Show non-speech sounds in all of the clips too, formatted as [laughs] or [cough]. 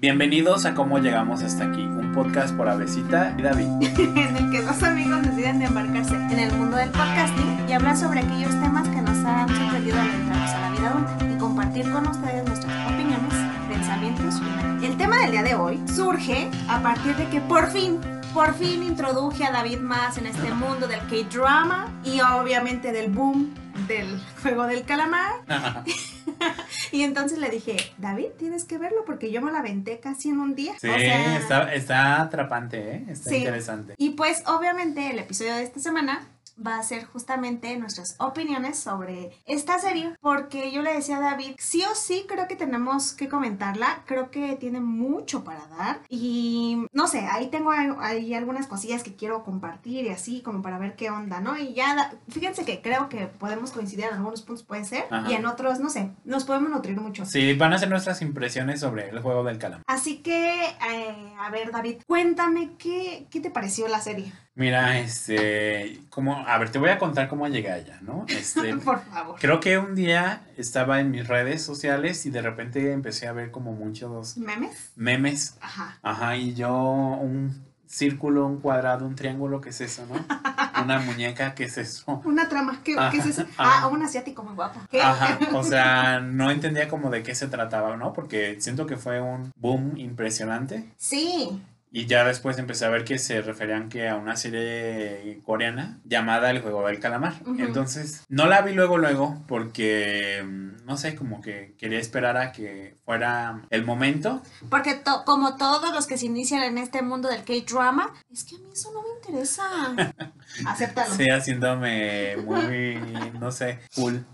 Bienvenidos a Cómo Llegamos Hasta Aquí, un podcast por Avesita y David. [laughs] en el que dos amigos deciden embarcarse en el mundo del podcasting y hablar sobre aquellos temas que nos han sorprendido al entrarnos a la vida adulta y compartir con ustedes nuestras opiniones, pensamientos y El tema del día de hoy surge a partir de que por fin por fin introduje a David más en este mundo del K-drama y obviamente del boom del juego del calamar. [laughs] [laughs] y entonces le dije, David, tienes que verlo porque yo me la aventé casi en un día. Sí, está, está, atrapante, ¿eh? está interesante. Y pues obviamente el episodio de esta semana va a ser justamente nuestras opiniones sobre esta serie, porque yo le decía a David, sí o sí creo que tenemos que comentarla, creo que tiene mucho para dar y no sé, ahí tengo ahí algunas cosillas que quiero compartir y así como para ver qué onda, ¿no? Y ya, fíjense que creo que podemos coincidir en algunos puntos, puede ser, y en otros, no sé, nos podemos nutrir mucho. Sí, van a ser nuestras impresiones sobre el juego del calamar. Así que, eh, a ver, David, cuéntame qué, qué te pareció la serie. Mira, este, como, a ver, te voy a contar cómo llegué allá, ¿no? Este, [laughs] Por favor. Creo que un día estaba en mis redes sociales y de repente empecé a ver como muchos memes. Memes. Ajá. Ajá, y yo un círculo, un cuadrado, un triángulo, ¿qué es eso, no? [laughs] Una muñeca, ¿qué es eso? Una trama, ¿qué, es eso? Ah, un asiático muy guapo. Ajá, [laughs] o sea, no entendía como de qué se trataba, ¿no? Porque siento que fue un boom impresionante. Sí. Y ya después empecé a ver que se referían que a una serie coreana llamada El Juego del Calamar. Entonces, no la vi luego, luego, porque, mm, no sé, como que quería esperar a que fuera el momento. Porque como todos los que se inician en este mundo del K-Drama, es que a mí eso no me interesa. [laughs] Acéptalo. Sí, haciéndome muy, no sé, cool.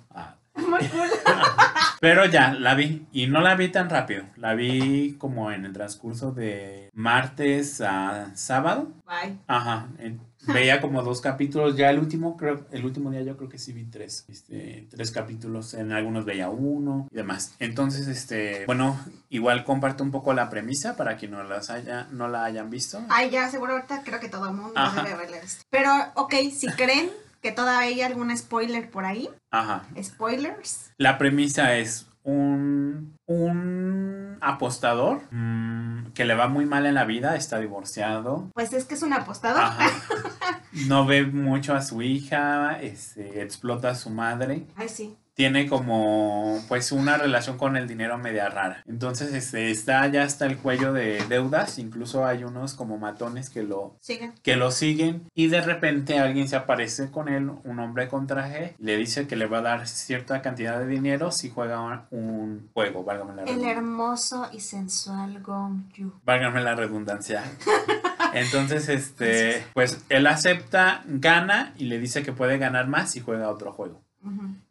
Muy cool. [laughs] Pero ya, la vi. Y no la vi tan rápido. La vi como en el transcurso de martes a sábado. Bye. Ajá. Veía como dos capítulos. Ya el último, creo, el último día yo creo que sí vi tres. Este, tres capítulos. En algunos veía uno y demás. Entonces, este, bueno, igual comparto un poco la premisa para quien no las haya, no la hayan visto. Ay, ya, seguro ahorita creo que todo el mundo debe haberla visto. Pero, ok, si creen que todavía hay algún spoiler por ahí. Ajá. Spoilers. La premisa es un, un apostador mm, que le va muy mal en la vida, está divorciado. Pues es que es un apostador. Ajá. [laughs] No ve mucho a su hija, este, explota a su madre. Ay, sí tiene como pues una relación con el dinero media rara. Entonces este, está ya hasta el cuello de deudas, incluso hay unos como matones que lo siguen. que lo siguen y de repente alguien se aparece con él, un hombre con traje, le dice que le va a dar cierta cantidad de dinero si juega un juego, válgame la redundancia. El hermoso y sensual Gong Yu. Válgame la redundancia. [laughs] Entonces, este, pues él acepta, gana y le dice que puede ganar más si juega otro juego.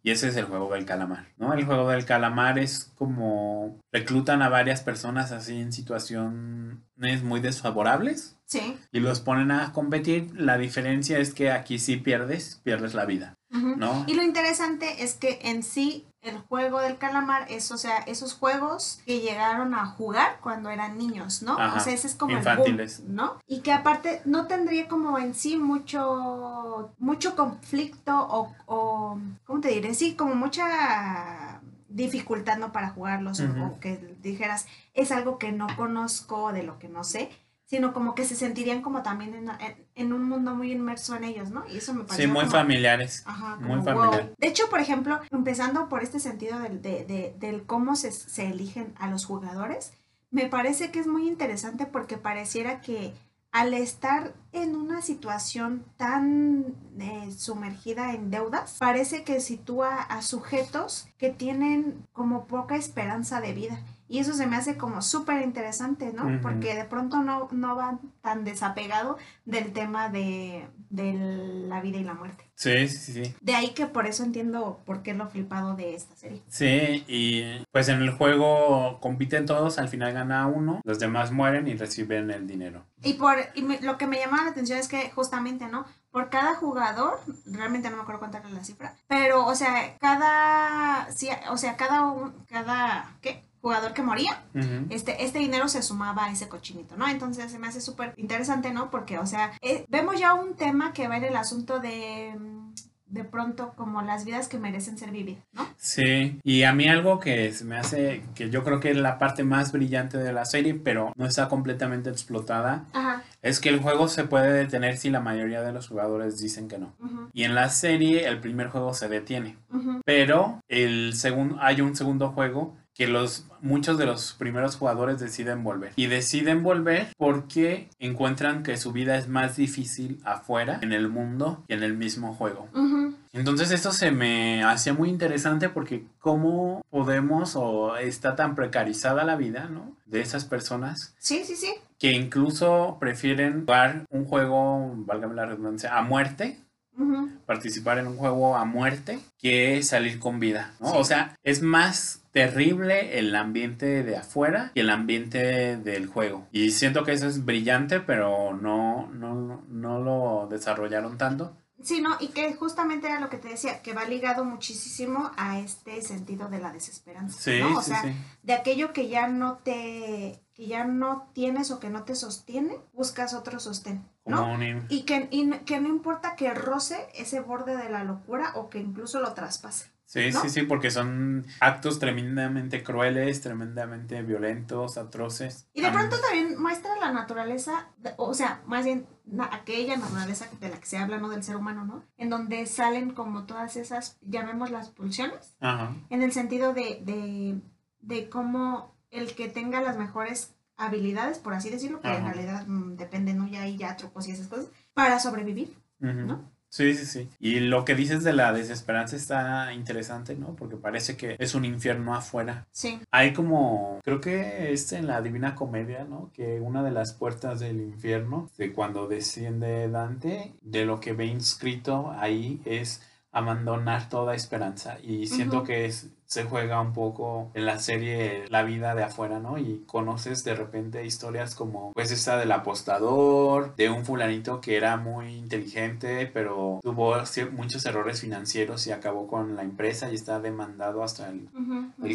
Y ese es el juego del calamar, ¿no? El juego del calamar es como reclutan a varias personas así en situaciones muy desfavorables. Sí. Y los ponen a competir. La diferencia es que aquí sí pierdes, pierdes la vida, ¿no? Y lo interesante es que en sí el juego del calamar es, o sea, esos juegos que llegaron a jugar cuando eran niños, ¿no? o sea, ese es como Infantiles. el boom, ¿no? Y que aparte no tendría como en sí mucho, mucho conflicto o, o ¿cómo te diré? Sí, como mucha dificultad, ¿no? Para jugarlos o que dijeras, es algo que no conozco, de lo que no sé sino como que se sentirían como también en, en, un mundo muy inmerso en ellos, ¿no? Y eso me parece. Sí, muy familiares. Ajá, muy familiares. De hecho, por ejemplo, empezando por este sentido del, de, de, del cómo se, se eligen a los jugadores, me parece que es muy interesante porque pareciera que al estar en una situación tan eh, sumergida en deudas, parece que sitúa a sujetos que tienen como poca esperanza de vida. Y eso se me hace como súper interesante, ¿no? Porque de pronto no, no van tan desapegado del tema de, la vida y la muerte. Sí, sí, sí. De ahí que por eso entiendo por qué lo flipado de esta serie. Sí, y pues en el juego compiten todos, al final gana uno, los demás mueren y reciben el dinero. Y por y lo que me llama la atención es que justamente, ¿no? Por cada jugador, realmente no me acuerdo cuánta era la cifra, pero o sea, cada o sea, cada un, cada ¿qué? Jugador que moría, este, este dinero se sumaba a ese cochinito, ¿no? Entonces se me hace súper interesante, ¿no? Porque, o sea, eh, vemos ya un tema que va en el asunto de de pronto como las vidas que merecen ser vividas, ¿no? Sí, y a mí algo que me hace, que yo creo que es la parte más brillante de la serie, pero no está completamente explotada, es que el juego se puede detener si la mayoría de los jugadores dicen que no. Y en la serie el primer juego se detiene, pero el segundo, hay un segundo juego que los muchos de los primeros jugadores deciden volver y deciden volver porque encuentran que su vida es más difícil afuera en el mundo que en el mismo juego. Entonces esto se me hacía muy interesante porque cómo podemos o está tan precarizada la vida, ¿no? De esas personas. Sí, sí, sí. Que incluso prefieren jugar un juego, válgame la redundancia, a muerte participar en un juego a muerte que salir con vida, ¿no? O sea, es más terrible el ambiente de afuera y el ambiente del juego. Y siento que eso es brillante, pero no, no, no lo desarrollaron tanto. Sí, no, y que justamente era lo que te decía, que va ligado muchísimo a este sentido de la desesperanza, sí, ¿no? O sea, de aquello que ya no te, que ya no tienes o que no te sostiene, buscas otro sostén, ¿no? Y que, y que no importa que roce ese borde de la locura o que incluso lo traspase. Sí, sí, sí, porque son actos tremendamente crueles, tremendamente violentos, atroces. Y de pronto también muestra la naturaleza, o sea, más bien aquella naturaleza de la que se habla, ¿no? Del ser humano, ¿no? En donde salen como todas esas, llamémoslas pulsiones, Ajá. en el sentido de, de, de cómo el que tenga las mejores habilidades, por así decirlo, que en realidad mm, depende, ¿no? Ya hay ya trucos y esas cosas, para sobrevivir, ¿no? Sí, sí, sí. Y lo que dices de la desesperanza está interesante, ¿no? Porque parece que es un infierno afuera. Sí. Hay como, creo que es en la Divina Comedia, ¿no? Que una de las puertas del infierno, de cuando desciende Dante, de lo que ve inscrito ahí es abandonar toda esperanza. Y siento que es se juega un poco en la serie la vida de afuera, ¿no? Y conoces de repente historias como pues esta del apostador, de un fulanito que era muy inteligente, pero tuvo muchos errores financieros y acabó con la empresa y está demandado hasta el,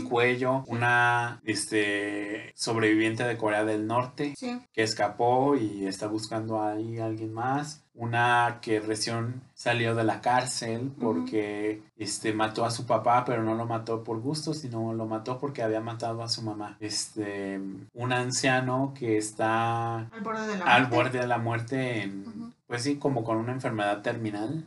cuello. Una este sobreviviente de Corea del Norte que escapó y está buscando ahí a alguien más una que recién salió de la cárcel porque este mató a su papá pero no lo mató por gusto, sino lo mató porque había matado a su mamá. Este, un anciano que está al borde de la muerte, borde de la muerte en, pues sí, como con una enfermedad terminal,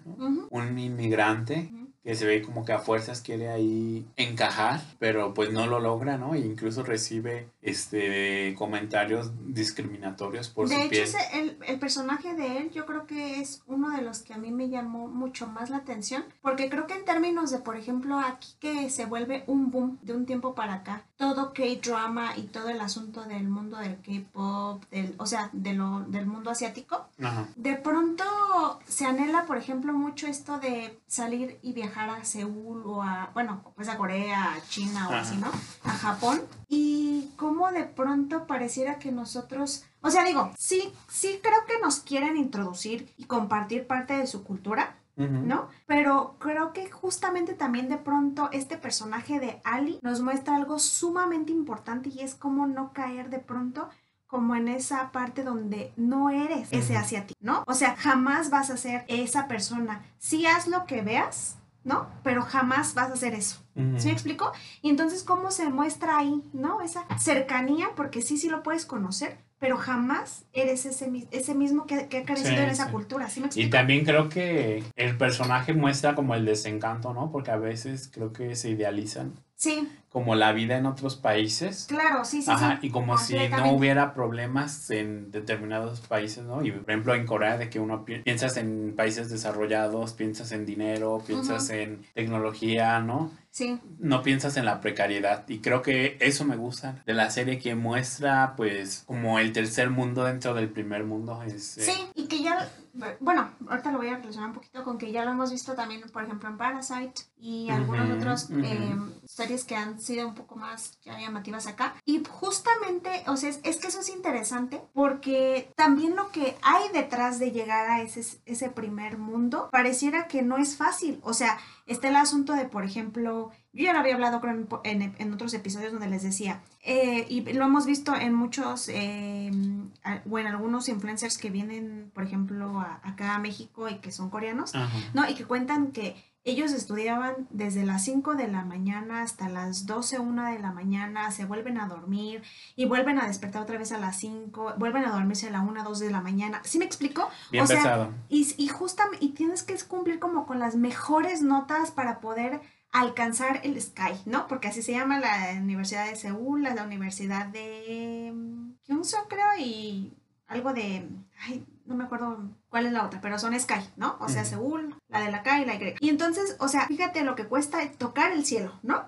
un inmigrante que se ve como que a fuerzas quiere ahí encajar, pero pues no lo logra, ¿no? E incluso recibe este comentarios discriminatorios por de su hecho, el, el, personaje de él yo creo que es uno de los que a mí me llamó mucho más la atención, porque creo que en términos de, por ejemplo, aquí que se vuelve un boom de un tiempo para acá, todo K-drama y todo el asunto del mundo del K-pop, o sea, de lo, del mundo asiático, de pronto se anhela, por ejemplo, mucho esto de salir y viajar a Seúl o a, bueno, pues a Corea, a China o así, ¿no? A Japón. Y cómo de pronto pareciera que nosotros, o sea, digo, sí, sí creo que nos quieren introducir y compartir parte de su cultura, ¿no? Pero creo que justamente también de pronto este personaje de Ali nos muestra algo sumamente importante y es cómo no caer de pronto como en esa parte donde no eres ese asiático, ¿no? O sea, jamás vas a ser esa persona. Si haz lo que veas, ¿no? Pero jamás vas a hacer eso. ¿Sí me explico? Y entonces, ¿cómo se muestra ahí, ¿no? Esa cercanía, porque sí, sí lo puedes conocer, pero jamás eres ese, ese mismo que, que ha crecido en esa cultura, ¿sí me explico? Y también creo que el personaje muestra como el desencanto, ¿no? Porque a veces creo que se idealizan. Sí como la vida en otros países. Claro, sí, sí. Ajá, y como si no hubiera problemas en determinados países, ¿no? Y por ejemplo en Corea de que uno piensas en países desarrollados, piensas en dinero, piensas en tecnología, ¿no? Sí. No piensas en la precariedad. Y creo que eso me gusta de la serie que muestra pues como el tercer mundo dentro del primer mundo. Es, eh, Sí, y que ya, bueno, ahorita lo voy a relacionar un poquito con que ya lo hemos visto también, por ejemplo, en Parasite y algunos otros, eh, series que han sido un poco más ya llamativas acá. Y justamente, o sea, es, es, que eso es interesante porque también lo que hay detrás de llegar a ese, ese primer mundo pareciera que no es fácil. O sea, está el asunto de, por ejemplo, yo ya lo había hablado en, en, otros episodios donde les decía, eh, y lo hemos visto en muchos, eh, o en algunos influencers que vienen, por ejemplo, acá a México y que son coreanos, ¿no? Y que cuentan que ellos estudiaban desde las 5 de la mañana hasta las 12, 1 de la mañana, se vuelven a dormir y vuelven a despertar otra vez a las 5, vuelven a dormirse a la 1, 2 de la mañana. ¿Sí me explico? Bien o sea, Y, y justamente, y tienes que cumplir como con las mejores notas para poder alcanzar el Sky, ¿no? Porque así se llama la Universidad de Seúl, la, Universidad de Kyungsoo, creo, y algo de, ay, no me acuerdo cuál es la otra, pero son Sky, ¿no? O sea, Seúl, la de la K y la Y. Y entonces, o sea, fíjate lo que cuesta tocar el cielo, ¿no?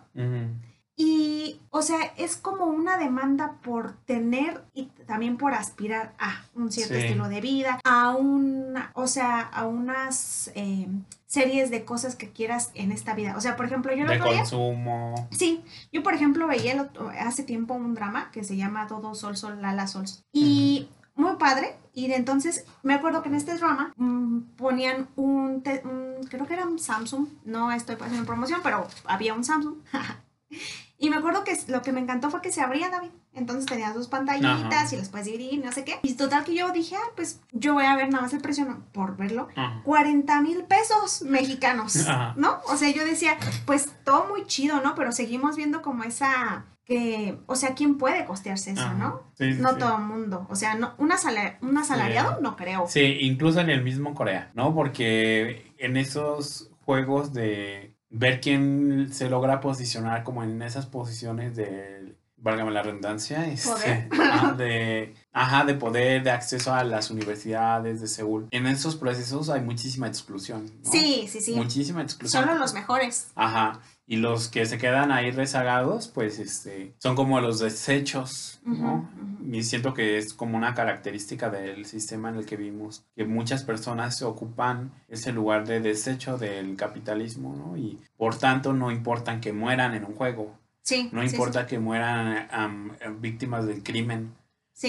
Y, o sea, es como una demanda por tener y también por aspirar a un cierto estilo de vida, a una, o sea, a unas eh, series de cosas que quieras en esta vida. O sea, por ejemplo, yo lo De consumo. sí, yo por ejemplo veía hace tiempo un drama que se llama Todo Sol, Sol, Lala, Sol. Y muy padre. Y entonces me acuerdo que en este drama mm, ponían un, creo que era un Samsung, no estoy haciendo promoción, pero había un Samsung. [laughs] y me acuerdo que lo que me encantó fue que se abría, David. Entonces tenía sus pantallitas y las puedes dividir, no sé qué. Y total que yo dije, ah, pues yo voy a ver nada más el precio por verlo. 40 mil pesos mexicanos, ¿no? O sea, yo decía, pues todo muy chido, ¿no? Pero seguimos viendo como esa que, o sea, ¿quién puede costearse eso, no? no todo el mundo. O sea, no, un, asalariado no creo. Sí, incluso en el mismo Corea, ¿no? Porque en esos juegos de ver quién se logra posicionar como en esas posiciones de, válgame la redundancia, este, [laughs] de, ajá, de poder, de acceso a las universidades de Seúl. En esos procesos hay muchísima exclusión. Sí, sí, sí. Muchísima exclusión. Solo los mejores. Ajá y los que se quedan ahí rezagados, pues este, son como los desechos, ¿no? Y siento que es como una característica del sistema en el que vimos, que muchas personas se ocupan ese lugar de desecho del capitalismo, ¿no? Y por tanto no importan que mueran en un juego. Sí. No importa que mueran víctimas del crimen,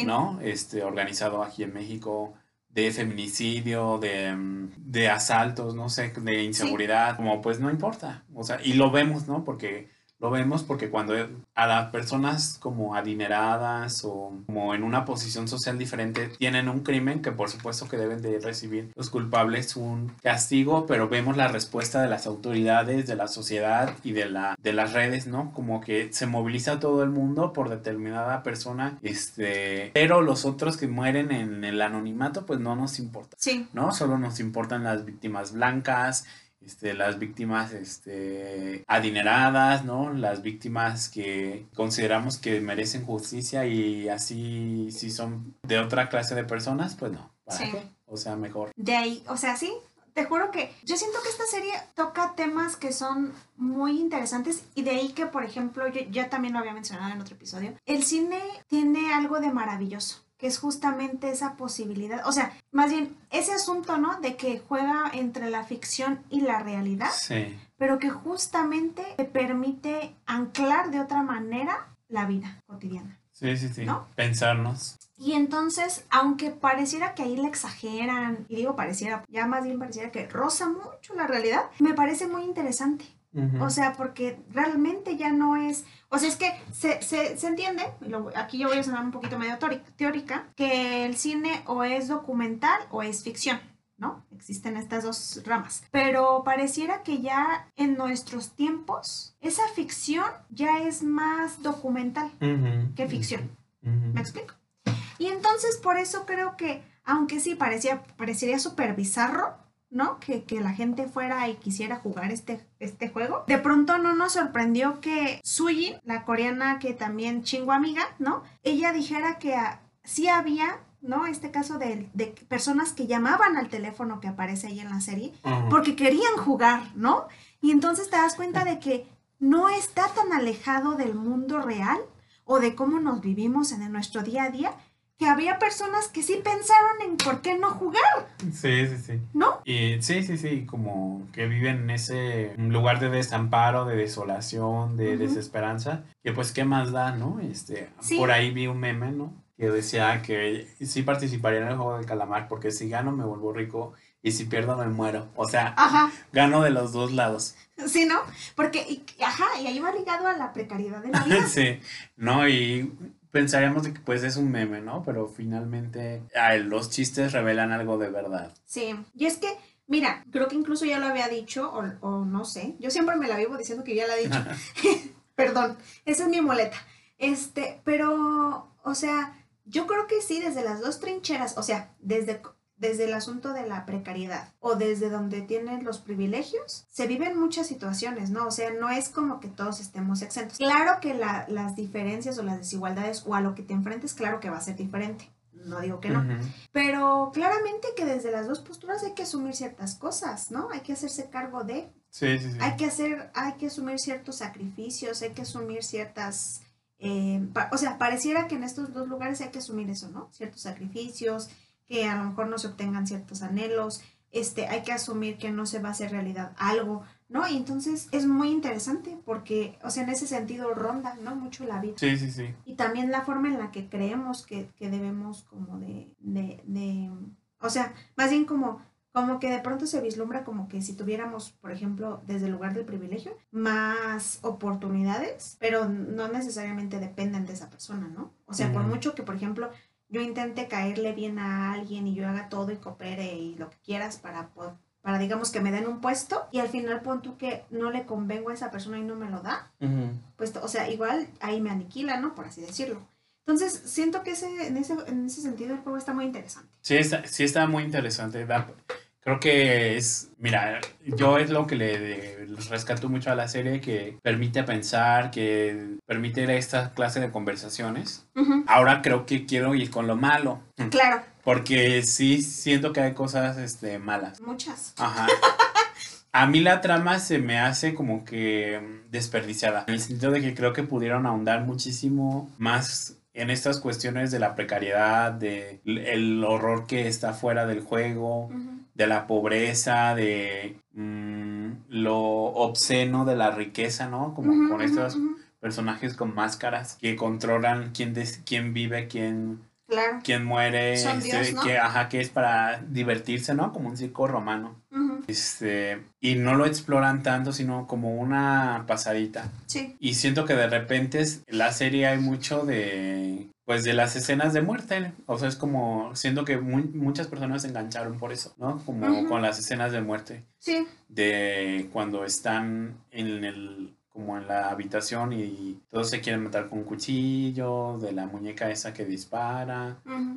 ¿no? Este, organizado aquí en México de feminicidio, de, de, asaltos, no sé, de inseguridad, como pues no importa, o sea, y lo vemos, ¿no? Porque lo vemos porque cuando a las personas como adineradas o como en una posición social diferente tienen un crimen que por supuesto que deben de recibir los culpables un castigo, pero vemos la respuesta de las autoridades, de la sociedad y de, la, de las redes, ¿no? Como que se moviliza todo el mundo por determinada persona, este, pero los otros que mueren en el anonimato pues no nos importa. Sí. ¿No? Solo nos importan las víctimas blancas, este, las víctimas este, adineradas, ¿no? Las víctimas que consideramos que merecen justicia y así si son de otra clase de personas, pues no. sí. O sea, mejor. De ahí, o sea, sí, te juro que yo siento que esta serie toca temas que son muy interesantes y de ahí que, por ejemplo, yo ya también lo había mencionado en otro episodio, el cine tiene algo de maravilloso que es justamente esa posibilidad, o sea, más bien ese asunto, ¿no? De que juega entre la ficción y la realidad, sí. pero que justamente te permite anclar de otra manera la vida cotidiana. Sí, sí, sí. ¿no? Pensarnos. Y entonces, aunque pareciera que ahí le exageran, y digo pareciera, ya más bien pareciera que roza mucho la realidad, me parece muy interesante. O sea, porque realmente ya no es, o sea, es que se, se, se entiende, aquí yo voy a sonar un poquito medio teórica, que el cine o es documental o es ficción. ¿no? Existen estas dos ramas. Pero pareciera que ya en nuestros tiempos esa ficción ya es más documental que ficción. ¿Me explico? Y entonces por eso creo que, aunque sí parecía, parecería súper bizarro, ¿no? Que, la gente fuera y quisiera jugar este, este juego. De pronto no nos sorprendió que Suyin, la coreana que también chingo amiga, ¿no? Ella dijera que sí había ¿no? Este caso de, de, personas que llamaban al teléfono que aparece ahí en la serie porque querían jugar, ¿no? Y entonces te das cuenta de que no está tan alejado del mundo real o de cómo nos vivimos en nuestro día a día que había personas que sí pensaron en por qué no jugar. Sí, sí, sí. ¿No? Y sí, sí, sí, como que viven en ese lugar de desamparo, de desolación, de desesperanza, que pues qué más da, ¿no? Este, por ahí vi un meme, ¿no? Que decía que sí participaría en el juego del calamar porque si gano me vuelvo rico y si pierdo me muero. O sea, gano de los dos lados. Sí, ¿no? Porque, ajá, y ahí va ligado a la precariedad de la [laughs] vida. sí, no, y pensaríamos que pues es un meme, ¿no? Pero finalmente los chistes revelan algo de verdad. Sí, y es que, mira, creo que incluso ya lo había dicho, o, no sé, yo siempre me la vivo diciendo que ya la he dicho. [laughs] [laughs] Perdón, esa es mi moleta. Este, pero, o sea, yo creo que sí, desde las dos trincheras, o sea, desde desde el asunto de la precariedad o desde donde tienen los privilegios, se viven muchas situaciones, ¿no? O sea, no es como que todos estemos exentos. Claro que las diferencias o las desigualdades o a lo que te enfrentes, claro que va a ser diferente. No digo que no. Pero claramente que desde las dos posturas hay que asumir ciertas cosas, ¿no? Hay que hacerse cargo de. Sí, sí, sí. Hay que hacer, hay que asumir ciertos sacrificios, hay que asumir ciertas. Eh, o sea, pareciera que en estos dos lugares hay que asumir eso, ¿no? Ciertos sacrificios, que a lo mejor no se obtengan ciertos anhelos, este, hay que asumir que no se va a hacer realidad algo, ¿no? Y entonces es muy interesante porque, o sea, en ese sentido ronda, ¿no? Mucho la vida. Sí, sí, sí. Y también la forma en la que creemos que, debemos como de, de, de, o sea, más bien como como que de pronto se vislumbra como que si tuviéramos, por ejemplo, desde el lugar del privilegio, más oportunidades, pero no necesariamente dependen de esa persona, ¿no? O sea, por mucho que, por ejemplo, yo intente caerle bien a alguien y yo haga todo y coopere y lo que quieras para, para digamos, que me den un puesto y al final pon tú que no le convengo a esa persona y no me lo da, pues, o sea, igual ahí me aniquila, ¿no? Por así decirlo. Entonces, siento que ese, en, ese, en ese sentido el juego está muy interesante. Sí, está, sí está muy interesante. Creo que es, mira, yo es lo que le, rescato mucho a la serie, que permite pensar, que permite esta clase de conversaciones. Ahora creo que quiero ir con lo malo. Claro. Porque sí siento que hay cosas este, malas. Muchas. Ajá. A mí la trama se me hace como que desperdiciada, en el sentido de que creo que pudieron ahondar muchísimo más en estas cuestiones de la precariedad, de el horror que está fuera del juego, de la pobreza, de mm, lo obsceno de la riqueza, ¿no? Como con estos personajes con máscaras que controlan quién, quién vive, quién, quién muere, este, que, ajá, que es para divertirse, ¿no? Como un circo romano. Este, y no lo exploran tanto, sino como una pasadita. Sí. Y siento que de repente la serie hay mucho de pues de las escenas de muerte. O sea, es como, siento que muchas personas se engancharon por eso, ¿no? Como con las escenas de muerte. Sí. De cuando están en el como en la habitación y todos se quieren matar con un cuchillo, de la muñeca esa que dispara.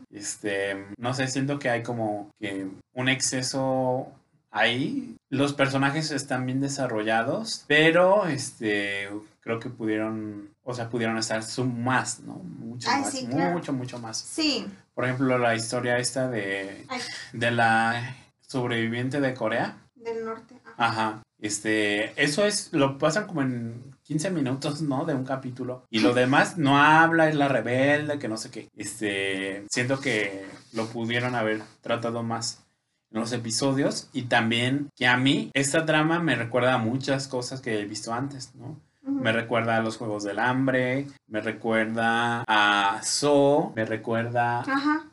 Este, no sé, siento que hay como que un exceso ahí. Los personajes están bien desarrollados, pero este creo que pudieron, o sea, pudieron estar más, ¿no? Mucho más, mucho, mucho más. Sí. Por ejemplo, la historia esta de, de la sobreviviente de Corea. Del norte. Ajá. Este, eso es, lo pasan como en 15 minutos, ¿no? De un capítulo. Y lo demás no habla, es la rebelde, que no sé qué. Este, siento que lo pudieron haber tratado más en los episodios. Y también que a mí esta trama me recuerda a muchas cosas que he visto antes, ¿no? Me recuerda a los Juegos del Hambre, me recuerda a So, me recuerda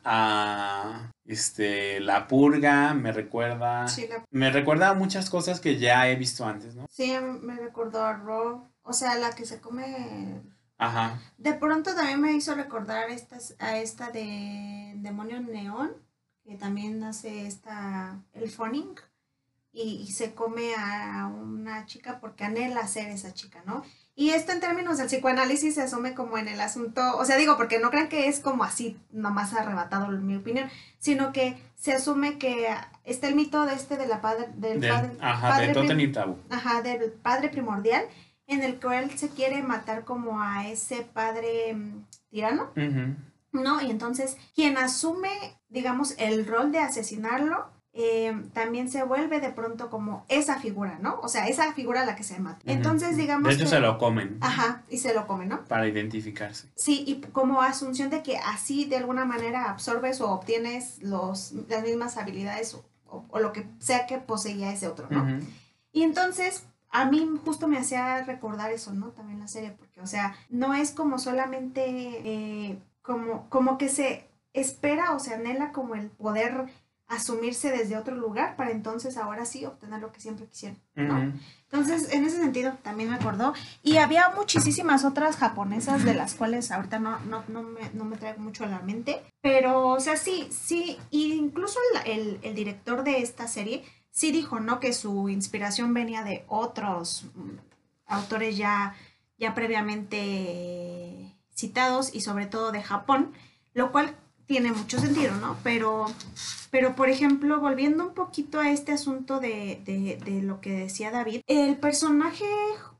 a este La Purga, me recuerda me recuerda a muchas cosas que ya he visto antes, ¿no? Sí, me recordó a Ro, o sea, la que se come Ajá. De pronto también me hizo recordar estas, a esta de Demonio Neón, que también hace esta el Foning y, se come a una chica porque anhela ser esa chica, ¿no? Y esto en términos del psicoanálisis se asume como en el asunto, o sea, digo, porque no crean que es como así, nomás arrebatado mi opinión, sino que se asume que está el mito de este de la padre, del, padre, ajá, de Ajá, del padre primordial, en el que él se quiere matar como a ese padre mm, tirano, ¿no? Y entonces quien asume, digamos, el rol de asesinarlo eh, también se vuelve de pronto como esa figura, ¿no? O sea, esa figura a la que se mata. Entonces, digamos... De hecho, se lo comen. Ajá, y se lo comen, ¿no? Para identificarse. Sí, y como asunción de que así de alguna manera absorbes o obtienes los, las mismas habilidades o, lo que sea que poseía ese otro, ¿no? Y entonces, a mí justo me hacía recordar eso, ¿no? También la serie, porque, o sea, no es como solamente eh, como, como que se espera o se anhela como el poder asumirse desde otro lugar para entonces ahora sí obtener lo que siempre quisieron, ¿no? Entonces, en ese sentido también me acordó. Y había muchísimas otras japonesas de las cuales ahorita no, no, no, me, no me traigo mucho a la mente. Pero, o sea, sí, sí, incluso el, el, director de esta serie sí dijo, ¿no? Que su inspiración venía de otros mm, autores ya, ya previamente citados y sobre todo de Japón, lo cual tiene mucho sentido, ¿no? Pero, pero por ejemplo, volviendo un poquito a este asunto de, de, de, lo que decía David, el personaje,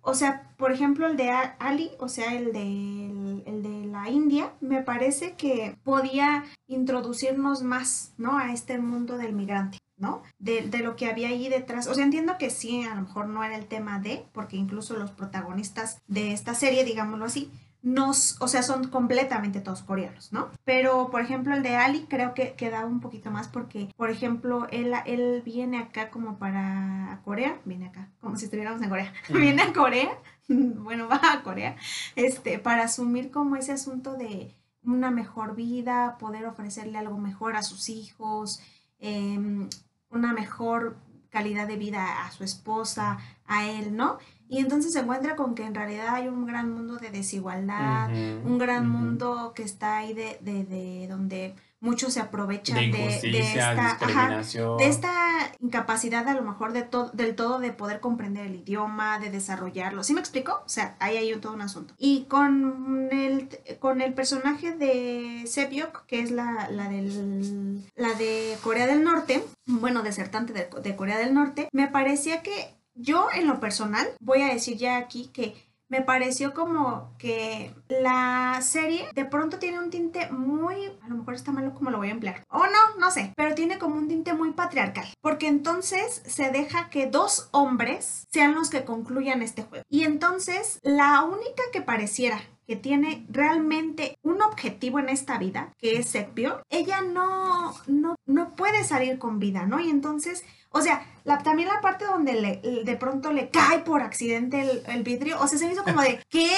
o sea, por ejemplo, el de Ali, o sea, el de, el, de la India, me parece que podía introducirnos más, ¿no? A este mundo del migrante. ¿no? De, de, lo que había ahí detrás. O sea, entiendo que sí, a lo mejor no era el tema de, porque incluso los protagonistas de esta serie, digámoslo así, nos, o sea, son completamente todos coreanos, ¿no? Pero, por ejemplo, el de Ali creo que queda un poquito más porque, por ejemplo, él, él viene acá como para Corea, viene acá, como si estuviéramos en Corea, [laughs] viene a Corea, [laughs] bueno, va a Corea, este, para asumir como ese asunto de una mejor vida, poder ofrecerle algo mejor a sus hijos, em, una mejor calidad de vida a su esposa, a él, ¿no? Y entonces se encuentra con que en realidad hay un gran mundo de desigualdad, un gran mundo que está ahí de, de, de donde muchos se aprovechan de, esta, de esta incapacidad a lo mejor de del todo de poder comprender el idioma, de desarrollarlo. ¿Sí me explico? O sea, ahí hay todo un asunto. Y con el, con el personaje de Sebyok, que es la, la, del, la de Corea del Norte, bueno, desertante de, de Corea del Norte, me parecía que yo en lo personal voy a decir ya aquí que me pareció como que la serie de pronto tiene un tinte muy, a lo mejor está malo como lo voy a emplear, o no, no sé, pero tiene como un tinte muy patriarcal, porque entonces se deja que dos hombres sean los que concluyan este juego. Y entonces la única que pareciera que tiene realmente un objetivo en esta vida, que es Sepio, ella no, no, no puede salir con vida, ¿no? Y entonces o sea, la, también la parte donde le, de pronto le cae por accidente el, vidrio, o sea, se me hizo como de, [laughs] ¿qué?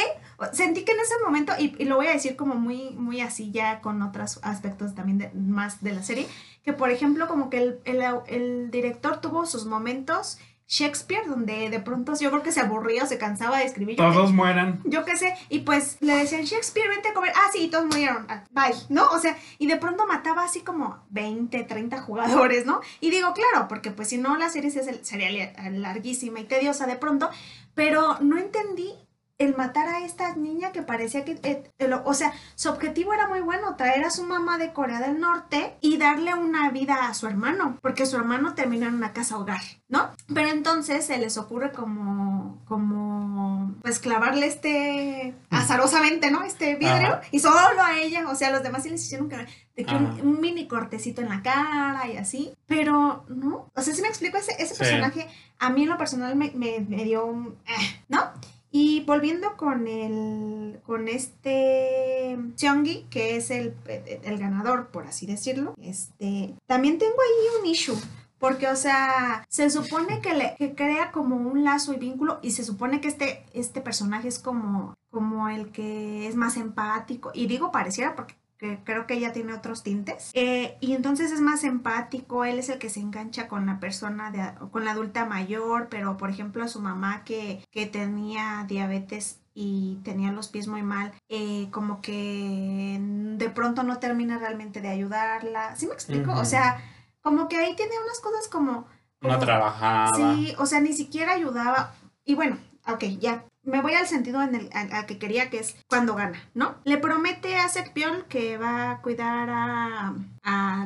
Sentí que en ese momento, y, lo voy a decir como muy, muy así ya con otros aspectos también de, más de la serie, que por ejemplo como que el, el director tuvo sus momentos Shakespeare, donde de pronto yo creo que se aburría o se cansaba de escribir. Todos mueran. Yo qué sé, y pues le decían, Shakespeare, vente a comer. Ah, sí, todos murieron. Ah, bye, ¿no? O sea, y de pronto mataba así como 20, 30 jugadores, ¿no? Y digo, claro, porque pues si no la serie sería larguísima y tediosa de pronto, pero no entendí el matar a esta niña que parecía que, eh, o sea, su objetivo era muy bueno, traer a su mamá de Corea del Norte y darle una vida a su hermano, porque su hermano terminó en una casa hogar, ¿no? Pero entonces se les ocurre como, como, pues clavarle este, azarosamente, ¿no? Este vidrio y solo a ella, o sea, los demás sí les hicieron que, de que un, mini cortecito en la cara y así, pero no, o sea, si me explico, ese, ese personaje a mí en lo personal me, me, dio un, eh, ¿no? Y volviendo con el con este Cheongi, que es el, el, ganador, por así decirlo, este también tengo ahí un issue. Porque, o sea, se supone que, le, que crea como un lazo y vínculo y se supone que este, este personaje es como, como el que es más empático. Y digo pareciera porque que creo que ella tiene otros tintes. Eh, y entonces es más empático, él es el que se engancha con la persona, de, con la adulta mayor, pero por ejemplo a su mamá que, que tenía diabetes y tenía los pies muy mal, eh, como que de pronto no termina realmente de ayudarla. ¿Sí me explico? O sea, como que ahí tiene unas cosas como... no trabajaba. Sí, o sea, ni siquiera ayudaba. Y bueno, ok, ya me voy al sentido en el a, que quería, que es cuando gana, ¿no? Le promete a Sekpiol que va a cuidar a,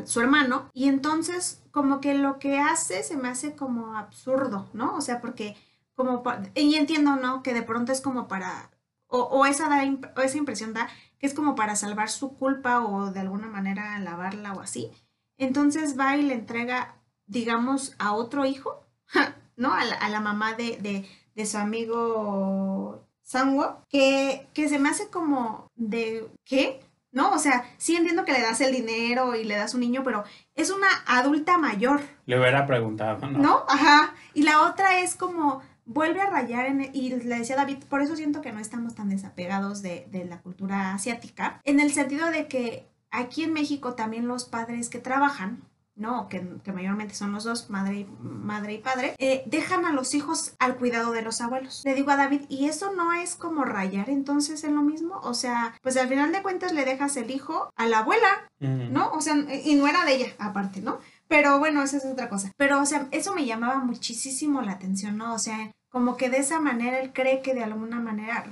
su hermano y entonces como que lo que hace se me hace como absurdo, ¿no? O sea, porque como, y entiendo, ¿no? Que de pronto es como para, o, o esa, da, o esa impresión da que es como para salvar su culpa o de alguna manera lavarla o así. Entonces va y le entrega digamos, a otro hijo, [laughs] ¿no? A la, a la mamá de, de, su amigo Sanwo, que, que se me hace como de, ¿qué? ¿no? O sea, sí entiendo que le das el dinero y le das un niño, pero es una adulta mayor. Le hubiera preguntado, ¿no? ¿No? Ajá. Y la otra es como, vuelve a rayar en, y le decía David, por eso siento que no estamos tan desapegados de, de la cultura asiática, en el sentido de que aquí en México también los padres que trabajan, ¿no? Que, que, mayormente son los dos, madre y, madre y padre, eh, dejan a los hijos al cuidado de los abuelos. Le digo a David, ¿y eso no es como rayar entonces en lo mismo? O sea, pues al final de cuentas le dejas el hijo a la abuela, ¿no? O sea, y no era de ella, aparte, ¿no? Pero bueno, esa es otra cosa. Pero, o sea, eso me llamaba muchísimo la atención, ¿no? O sea, como que de esa manera él cree que de alguna manera...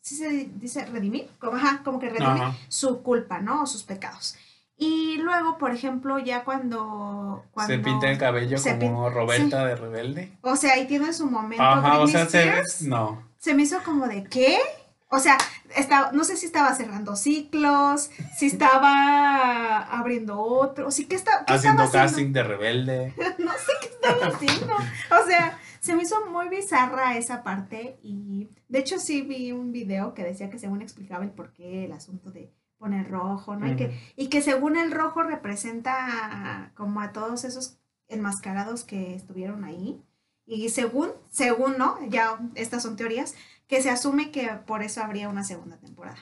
¿Sí se dice redimir? Como, ajá, como que redimir su culpa, ¿no? O sus pecados. Y luego, por ejemplo, ya cuando... cuando se pinta el cabello como Roberta de Rebelde. O sea, ahí tiene su momento. Ajá, o sea, se, no. Se me hizo como de, ¿qué? O sea, estaba, no sé si estaba cerrando ciclos, si estaba abriendo otro, sí que está, haciendo casting de rebelde. [laughs] no sé qué estaba haciendo. O sea, se me hizo muy bizarra esa parte y de hecho sí vi un video que decía que según explicaba el por qué el asunto de poner rojo, ¿no? y, que, y que según el rojo representa como a todos esos enmascarados que estuvieron ahí. Y según, según, ¿no? Ya estas son teorías, que se asume que por eso habría una segunda temporada.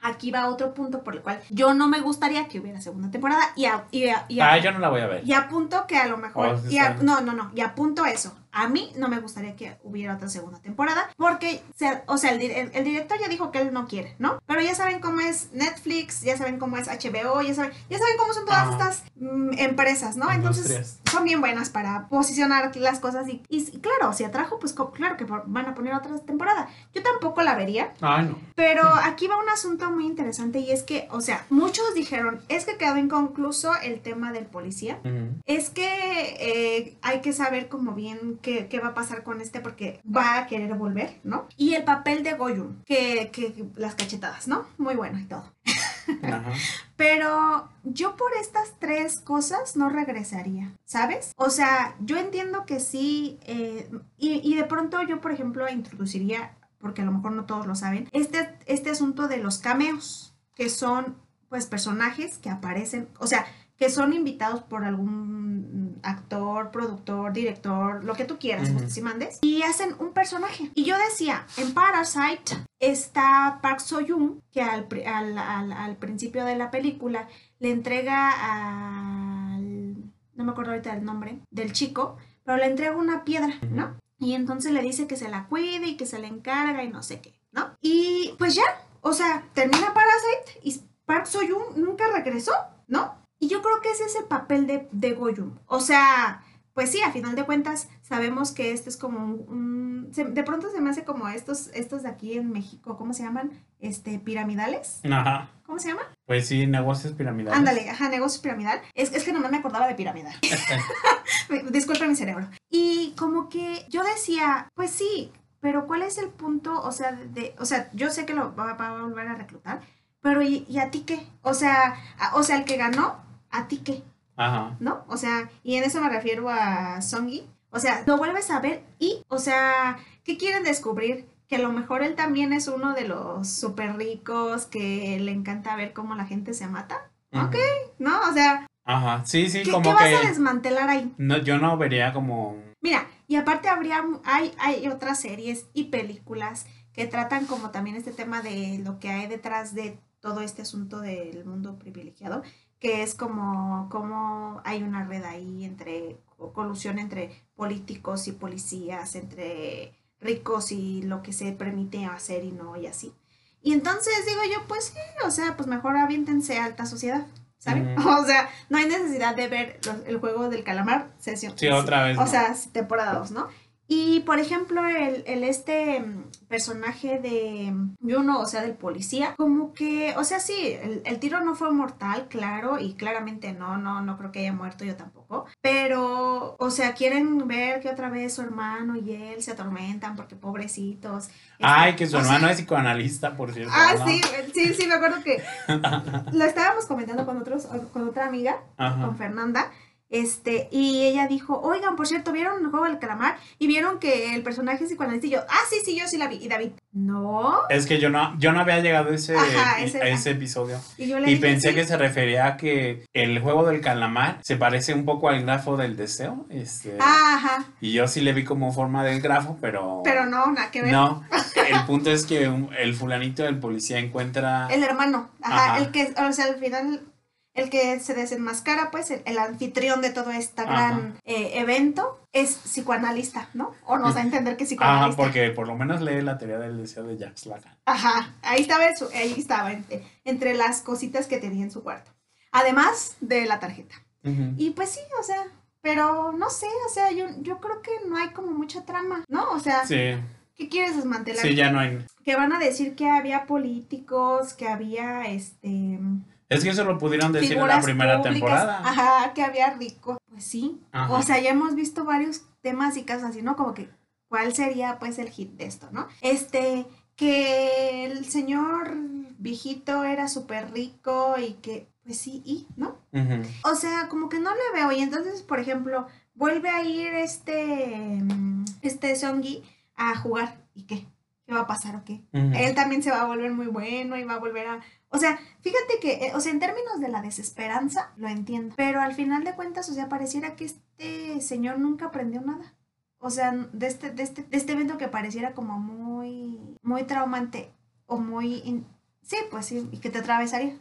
Aquí va otro punto por el cual yo no me gustaría que hubiera segunda temporada y, y, ah, yo no la voy a ver. Y apunto que a lo mejor, oh, no, no, no, y apunto eso, a mí no me gustaría que hubiera otra segunda temporada porque, o sea, el, director ya dijo que él no quiere, ¿no? Pero ya saben cómo es Netflix, ya saben cómo es HBO, ya saben, ya saben cómo son todas estas mm, empresas, ¿no? Entonces, son bien buenas para posicionar las cosas y, y, claro, si atrajo, pues claro que van a poner otra temporada. Yo tampoco la vería. Ah, no. Pero [laughs] aquí va un asunto muy interesante y es que, o sea, muchos dijeron, es que quedó inconcluso el tema del policía, es que eh, hay que saber como bien qué, va a pasar con este porque va a querer volver, ¿no? Y el papel de Goyun, que, que las cachetadas, ¿no? Muy bueno y todo. [laughs] Pero yo por estas tres cosas no regresaría, ¿sabes? O sea, yo entiendo que sí, eh, y, y, de pronto yo, por ejemplo, introduciría, porque a lo mejor no todos lo saben, este, este asunto de los cameos, que son pues personajes que aparecen, o sea, que son invitados por algún actor, productor, director, lo que tú quieras, si mandes, y hacen un personaje. Y yo decía, en Parasite está Park So-yoon, que al, al, principio de la película le entrega al... no me acuerdo ahorita del nombre, del chico, pero le entrega una piedra, ¿no? Y entonces le dice que se la cuide y que se le encarga y no sé qué, ¿no? Y pues ya, o sea, termina Parasite y Park So-yoon nunca regresó, ¿no? Y yo creo que ese es el papel de, de Goyum. O sea, pues sí, a final de cuentas sabemos que este es como un... de pronto se me hace como estos, estos de aquí en México, ¿cómo se llaman? Este, piramidales. Ajá. ¿Cómo se llama? Pues sí, negocios piramidales. Ándale, ajá, negocios piramidal. Es, es que nomás me acordaba de piramidal. [laughs] [laughs] Disculpa mi cerebro. Y como que yo decía, pues sí, pero ¿cuál es el punto? O sea, de, o sea, yo sé que lo va, a volver a reclutar, pero ¿y, ¿y, a ti qué? O sea, o sea, el que ganó ¿a ti qué? Ajá. ¿No? O sea, y en eso me refiero a Songi. O sea, lo vuelves a ver y, o sea, ¿qué quieren descubrir? Que a lo mejor él también es uno de los súper ricos que le encanta ver cómo la gente se mata. Ok, ¿no? O sea... Ajá, sí, sí, ¿qué, como ¿qué vas a desmantelar ahí? No, yo no vería como... Mira, y aparte habría, hay, hay otras series y películas que tratan como también este tema de lo que hay detrás de todo este asunto del mundo privilegiado que es como, como hay una red ahí entre colusión entre políticos y policías, entre ricos y lo que se permite hacer y no y así. Y entonces digo yo, pues sí, o sea, pues mejor aviéntense a alta sociedad, ¿saben? [laughs] O sea, no hay necesidad de ver el juego del calamar sesión. Sí, otra vez. O sea, temporada 2, ¿no? Y por ejemplo, el, el este mm, personaje de Juno, o sea, del policía, como que, o sea, sí, el, tiro no fue mortal, claro, y claramente no, no, no creo que haya muerto yo tampoco. Pero, o sea, quieren ver que otra vez su hermano y él se atormentan porque pobrecitos. Ay, que su hermano es psicoanalista, por cierto. Ah, sí, sí, sí, me acuerdo que [laughs] lo estábamos comentando con otros, con otra amiga, con Fernanda Este, y ella dijo, oigan, por cierto, ¿vieron el juego del calamar? Y vieron que el personaje es psicoanalista y yo, ah, sí, sí, yo sí la vi. Y David, no. Es que yo no, yo no había llegado a ese, Ajá, a ese- episodio. Y yo le Y dije, pensé "Sí". que se refería a que el juego del calamar se parece un poco al grafo del deseo. Este, Ajá, Y yo sí le vi como forma del grafo, pero... pero no, nada que ver. No, [laughs] el punto es que el fulanito del policía encuentra... El hermano, ajá, Ajá. el que, o sea, al final, el que se desenmascara, pues, el, el anfitrión de todo este gran eh, evento es psicoanalista, ¿no? O nos da a entender que es Ajá, psicoanalista. porque por lo menos lee la teoría del deseo de Jacques Lacan. Ajá, ahí estaba, eso, ahí estaba, entre, entre las cositas que tenía en su cuarto. Además de la tarjeta. Y pues sí, o sea, pero no sé, o sea, yo, yo creo que no hay como mucha trama, ¿no? O sea, Sí, ¿qué quieres desmantelar? sí, ya no hay... Que van a decir que había políticos, que había, este... Es que eso lo pudieron decir en la primera públicas, temporada. Ajá, que había rico. Pues sí. Ajá. O sea, ya hemos visto varios temas y casos así, ¿no? Como que, ¿cuál sería pues el hit de esto, no? Este, que el señor viejito era súper rico y que, pues sí, y, ¿no? Ujú. O sea, como que no le veo. Y entonces, por ejemplo, vuelve a ir este, mm, este Songi a jugar. ¿Y qué? ¿Qué va a pasar o qué? Él también se va a volver muy bueno y va a volver a... O sea, fíjate que, eh, o sea, en términos de la desesperanza, lo entiendo, pero al final de cuentas, o sea, pareciera que este señor nunca aprendió nada. O sea, de este, de este, de este evento que pareciera como muy, muy traumante o muy... in- sí, pues sí, y que te atravesaría,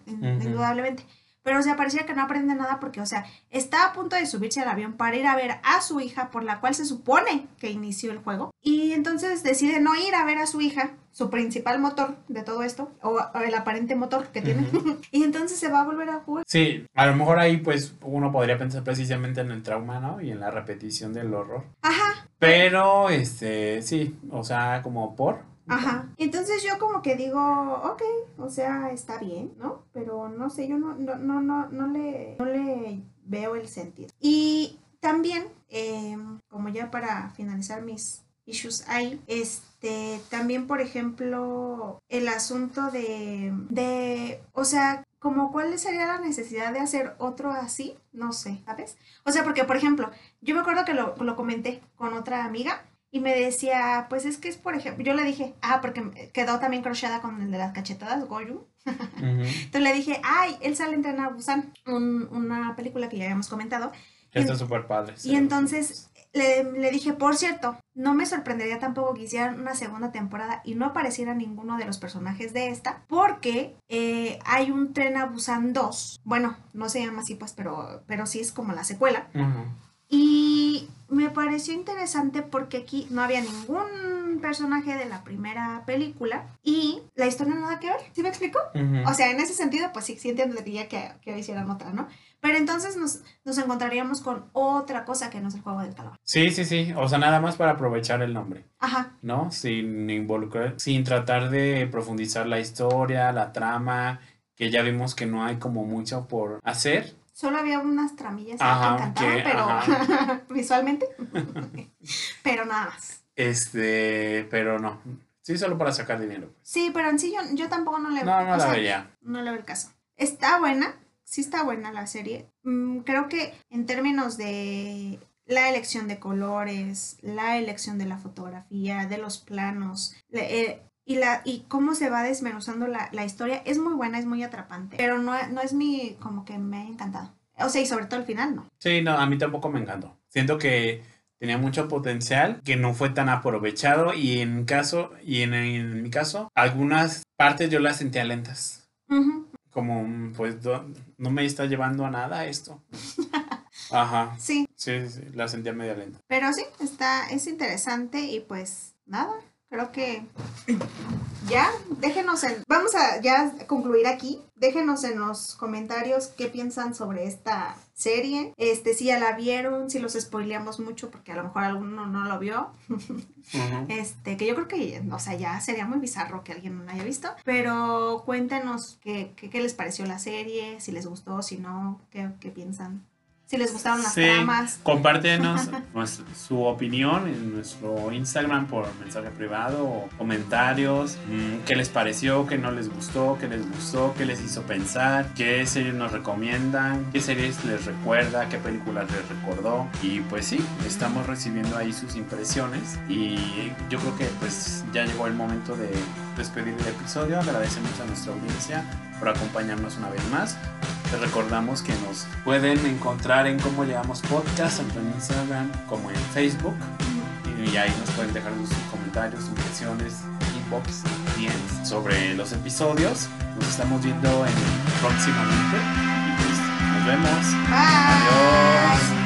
indudablemente. Pero, o sea, parecía que no aprende nada porque, o sea, está a punto de subirse al avión para ir a ver a su hija, por la cual se supone que inició el juego. Y entonces decide no ir a ver a su hija, su principal motor de todo esto, o, o el aparente motor que tiene. [laughs] y entonces se va a volver a jugar. Sí, a lo mejor ahí pues uno podría pensar precisamente en el trauma, ¿no? Y en la repetición del horror. Ajá, Pero, este, sí, o sea, como por... ajá. Entonces yo como que digo, ok, o sea, está bien, ¿no? Pero no sé, yo no, no, no, no, no, le, no le veo el sentido. Y también, eh, como ya para finalizar mis issues ahí, este, también, por ejemplo, el asunto de, de, o sea, como cuál sería la necesidad de hacer otro así, no sé, ¿sabes? O sea, porque, por ejemplo, yo me acuerdo que lo, lo comenté con otra amiga y me decía, pues es que es, por ejemplo, yo le dije, ah, porque quedó también crocheada con el de las cachetadas, Goyu. [laughs] Ujú. Entonces le dije, ay, él sale entrenar a Busan, un- una película que ya habíamos comentado. Que está súper padre. Y entonces le, le dije, por cierto, no me sorprendería tampoco que hicieran una segunda temporada y no apareciera ninguno de los personajes de esta, porque eh, hay un tren a Busan 2. Bueno, no se llama así, pues, pero, pero sí es como la secuela. Ujú. Y me pareció interesante porque aquí no había ningún personaje de la primera película y la historia nada que ver. ¿Sí me explico? O sea, en ese sentido, pues sí, sí entendería que, que hicieran otra, ¿no? Pero entonces nos, nos encontraríamos con otra cosa que no es el juego del calamar. Sí, sí, sí. O sea, nada más para aprovechar el nombre, Ajá, ¿no? Sin involucrar, sin tratar de profundizar la historia, la trama, que ya vimos que no hay como mucho por hacer. Solo había unas tramillas Ajá, que encantaban, que- pero ajá. [laughs] visualmente, [laughs] pero nada más. Este, pero no. Sí, solo para sacar dinero. pues. Sí, pero en sí yo, yo tampoco no le No, no la sea, veía. no le veo el caso. Está buena, sí está buena la serie. Mm, creo que en términos de la elección de colores, la elección de la fotografía, de los planos, le- eh, y, la, y cómo se va desmenuzando la, la historia, es muy buena, es muy atrapante. Pero no, no es mi, como que me ha encantado. O sea, y sobre todo el final, no. Sí, no, a mí tampoco me encantó. Siento que tenía mucho potencial, que no fue tan aprovechado y en caso, y en, en mi caso, algunas partes yo las sentía lentas. Como, mm, pues, do- no me está llevando a nada esto. [laughs] Ajá. Sí, Sí, sí, sí, la sentía medio lenta. pero sí, está, es interesante y pues nada, creo que ya, déjenos en, vamos a ya concluir aquí, déjenos en los comentarios qué piensan sobre esta serie, este, si ya la vieron, si los spoileamos mucho porque a lo mejor alguno no lo vio, este, que yo creo que, o sea, ya sería muy bizarro que alguien no la haya visto, pero cuéntenos qué, qué, qué les pareció la serie, si les gustó, si no, qué, qué piensan. Si les gustaron las Sí, tramas. compártenos [laughs] su opinión en nuestro Instagram por mensaje privado o comentarios. mm, ¿Qué les pareció? ¿Qué no les gustó? ¿Qué les gustó? ¿Qué les hizo pensar? ¿Qué series nos recomiendan? ¿Qué series les recuerda? ¿Qué películas les recordó? Y pues sí, estamos recibiendo ahí sus impresiones y yo creo que pues ya llegó el momento de despedir el episodio. Agradecemos a nuestra audiencia por acompañarnos una vez más. Les recordamos que nos pueden encontrar en Cómo Llegamos Podcast, tanto en Instagram como en Facebook. Y ahí nos pueden dejar sus comentarios, impresiones, inbox, DMs sobre los episodios. Nos estamos viendo en, próximamente. Y pues nos vemos. Bye.